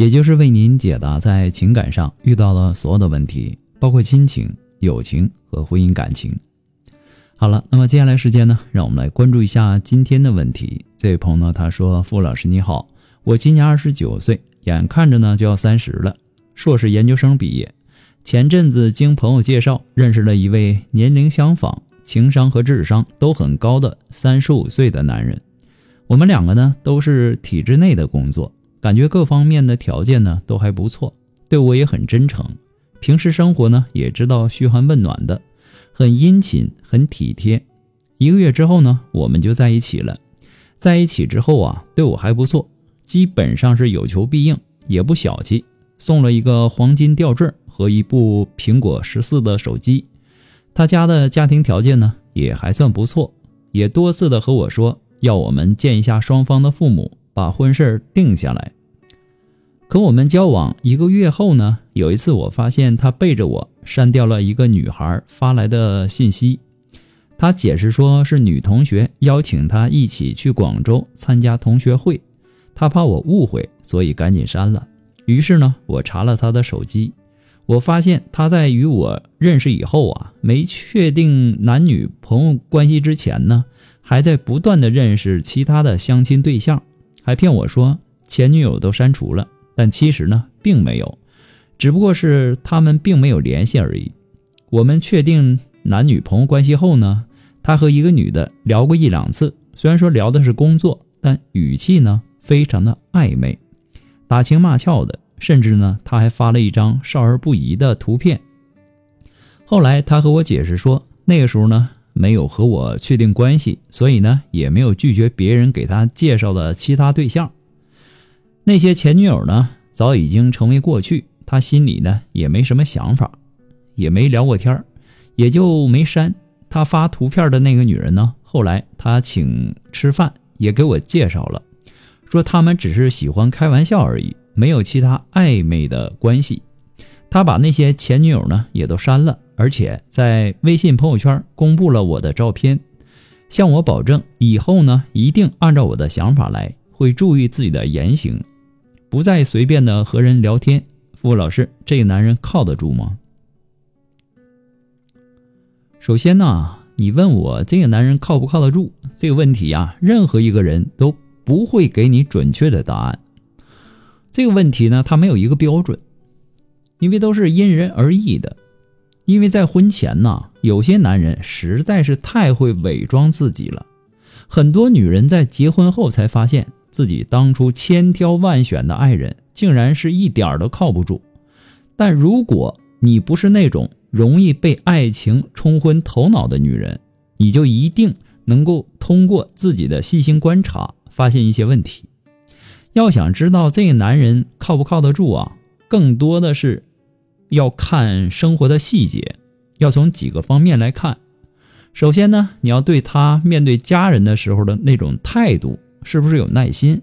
也就是为您解答在情感上遇到的所有的问题，包括亲情、友情和婚姻感情。好了，那么接下来时间呢，让我们来关注一下今天的问题。这位朋友呢，他说：“傅老师你好，我今年二十九岁，眼看着呢就要三十了，硕士研究生毕业。前阵子经朋友介绍，认识了一位年龄相仿、情商和智商都很高的三十五岁的男人。我们两个呢都是体制内的工作。”感觉各方面的条件呢都还不错，对我也很真诚，平时生活呢也知道嘘寒问暖的，很殷勤，很体贴。一个月之后呢，我们就在一起了。在一起之后啊，对我还不错，基本上是有求必应，也不小气，送了一个黄金吊坠和一部苹果十四的手机。他家的家庭条件呢也还算不错，也多次的和我说要我们见一下双方的父母。把婚事定下来。可我们交往一个月后呢，有一次我发现他背着我删掉了一个女孩发来的信息。他解释说是女同学邀请他一起去广州参加同学会，他怕我误会，所以赶紧删了。于是呢，我查了他的手机，我发现他在与我认识以后啊，没确定男女朋友关系之前呢，还在不断的认识其他的相亲对象。还骗我说前女友都删除了，但其实呢并没有，只不过是他们并没有联系而已。我们确定男女朋友关系后呢，他和一个女的聊过一两次，虽然说聊的是工作，但语气呢非常的暧昧，打情骂俏的，甚至呢他还发了一张少儿不宜的图片。后来他和我解释说，那个时候呢。没有和我确定关系，所以呢，也没有拒绝别人给他介绍的其他对象。那些前女友呢，早已经成为过去，他心里呢也没什么想法，也没聊过天也就没删。他发图片的那个女人呢，后来他请吃饭，也给我介绍了，说他们只是喜欢开玩笑而已，没有其他暧昧的关系。他把那些前女友呢也都删了。而且在微信朋友圈公布了我的照片，向我保证以后呢一定按照我的想法来，会注意自己的言行，不再随便的和人聊天。付老师，这个男人靠得住吗？首先呢，你问我这个男人靠不靠得住这个问题呀，任何一个人都不会给你准确的答案。这个问题呢，它没有一个标准，因为都是因人而异的。因为在婚前呢，有些男人实在是太会伪装自己了，很多女人在结婚后才发现自己当初千挑万选的爱人，竟然是一点儿都靠不住。但如果你不是那种容易被爱情冲昏头脑的女人，你就一定能够通过自己的细心观察，发现一些问题。要想知道这个男人靠不靠得住啊，更多的是。要看生活的细节，要从几个方面来看。首先呢，你要对他面对家人的时候的那种态度是不是有耐心？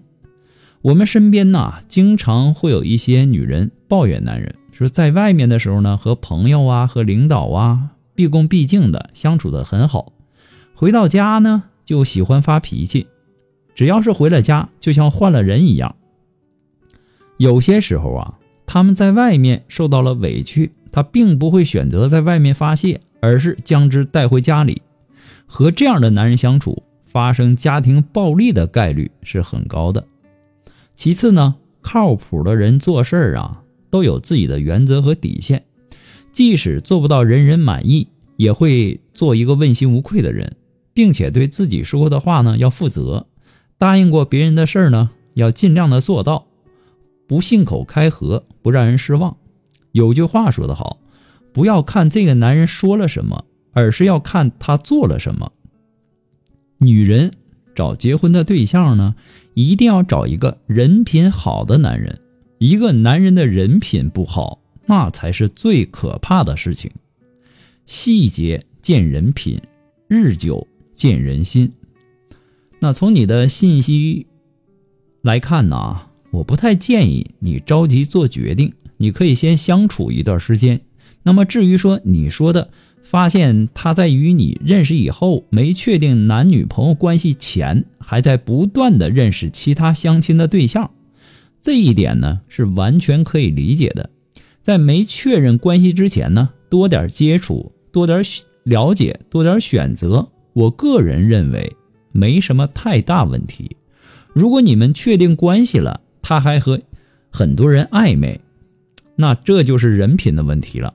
我们身边呢，经常会有一些女人抱怨男人，说在外面的时候呢，和朋友啊、和领导啊，毕恭毕敬的相处的很好，回到家呢就喜欢发脾气，只要是回了家，就像换了人一样。有些时候啊。他们在外面受到了委屈，他并不会选择在外面发泄，而是将之带回家里。和这样的男人相处，发生家庭暴力的概率是很高的。其次呢，靠谱的人做事儿啊，都有自己的原则和底线，即使做不到人人满意，也会做一个问心无愧的人，并且对自己说过的话呢要负责，答应过别人的事儿呢要尽量的做到。不信口开河，不让人失望。有句话说得好，不要看这个男人说了什么，而是要看他做了什么。女人找结婚的对象呢，一定要找一个人品好的男人。一个男人的人品不好，那才是最可怕的事情。细节见人品，日久见人心。那从你的信息来看呢，我不太建议你着急做决定，你可以先相处一段时间。那么至于说你说的，发现他在与你认识以后，没确定男女朋友关系前，还在不断的认识其他相亲的对象，这一点呢是完全可以理解的。在没确认关系之前呢，多点接触，多点了解，多点选择，我个人认为。没什么太大问题。如果你们确定关系了，他还和很多人暧昧，那这就是人品的问题了。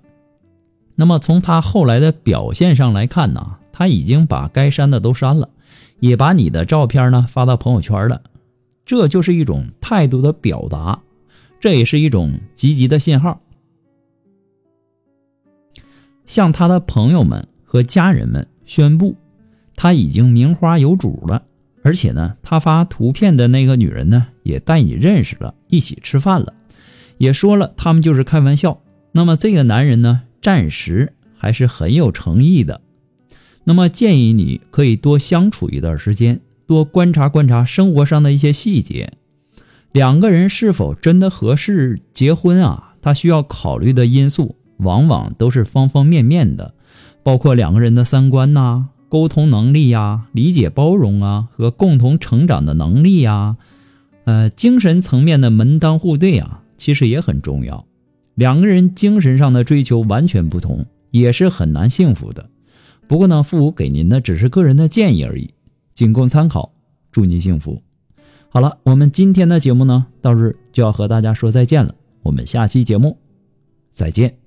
那么从他后来的表现上来看呢，他已经把该删的都删了，也把你的照片呢发到朋友圈了，这就是一种态度的表达，这也是一种积极的信号。向他的朋友们和家人们宣布。他已经名花有主了，而且呢，他发图片的那个女人呢，也带你认识了，一起吃饭了，也说了他们就是开玩笑。那么这个男人呢，暂时还是很有诚意的。那么建议你可以多相处一段时间，多观察观察生活上的一些细节。两个人是否真的合适结婚啊？他需要考虑的因素往往都是方方面面的，包括两个人的三观呐。沟通能力呀，理解包容啊，和共同成长的能力呀，呃，精神层面的门当户对啊，其实也很重要。两个人精神上的追求完全不同，也是很难幸福的。不过呢，父母给您的只是个人的建议而已，仅供参考。祝您幸福。好了，我们今天的节目呢，到这就要和大家说再见了。我们下期节目再见。